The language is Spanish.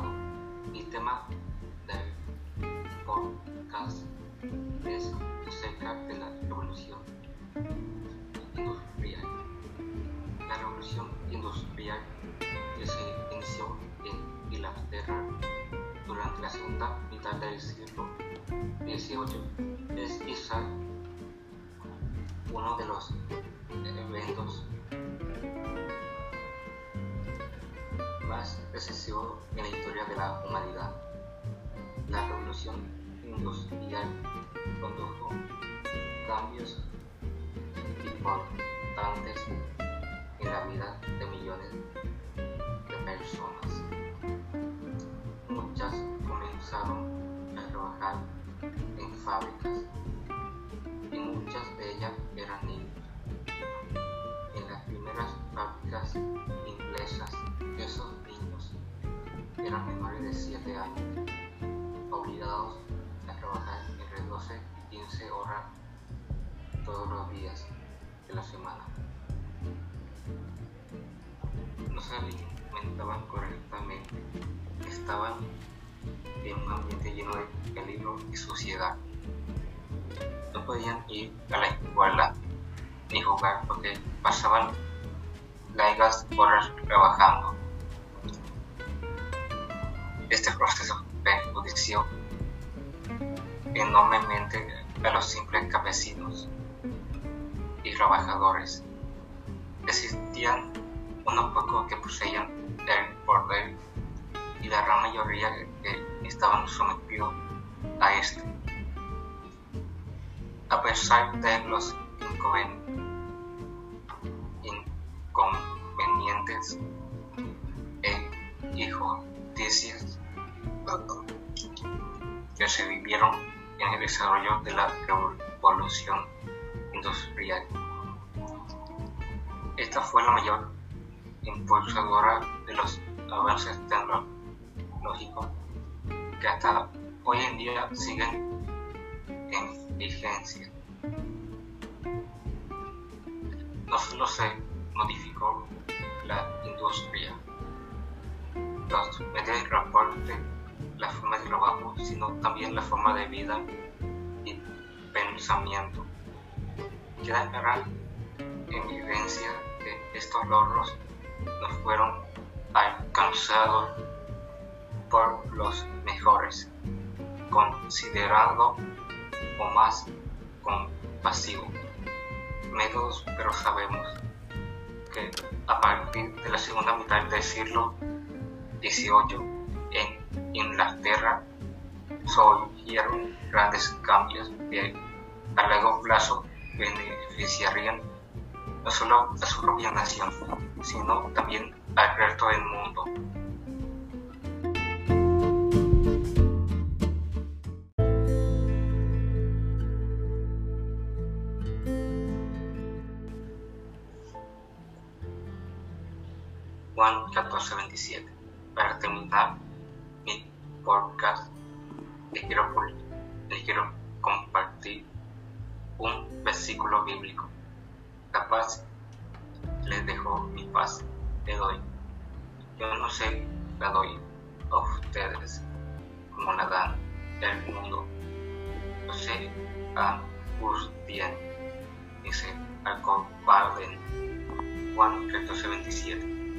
Dorado. Mi tema del podcast es acerca de la revolución industrial. La revolución industrial se inició en Inglaterra durante la segunda mitad del siglo XVIII es quizá uno de los eventos más decisivos en la historia de la humanidad. La revolución industrial condujo cambios importantes en la vida de millones de personas. Muchas comenzaron a trabajar en fábricas eran menores de 7 años, obligados a trabajar entre 12 y 15 horas todos los días de la semana. No se alimentaban correctamente, estaban en un ambiente lleno de peligro y suciedad. No podían ir a la escuela ni jugar porque pasaban largas horas trabajando. Este proceso perjudició enormemente a los simples campesinos y trabajadores. Existían unos pocos que poseían el poder y la gran mayoría que estaban sometidos a este. A pesar de los inconvenientes e injusticias que se vivieron en el desarrollo de la revolución industrial. Esta fue la mayor impulsadora de los avances tecnológicos que hasta hoy en día siguen en vigencia. No solo se modificó la industria, los medios de transporte, la forma de trabajo, sino también la forma de vida y pensamiento. Queda en evidencia que estos logros no fueron alcanzados por los mejores, considerando o más compasivo métodos, pero sabemos que a partir de la segunda mitad del siglo XVIII en Inglaterra surgieron grandes cambios que a largo plazo beneficiarían no solo a su propia nación, sino también al resto del mundo. Juan 14:27. Para terminar mi podcast, les quiero, les quiero compartir un versículo bíblico. La paz les dejo mi paz, le doy. Yo no sé, la doy a ustedes como la dan el mundo. No se angustien, dice al cobarde Juan 14:27.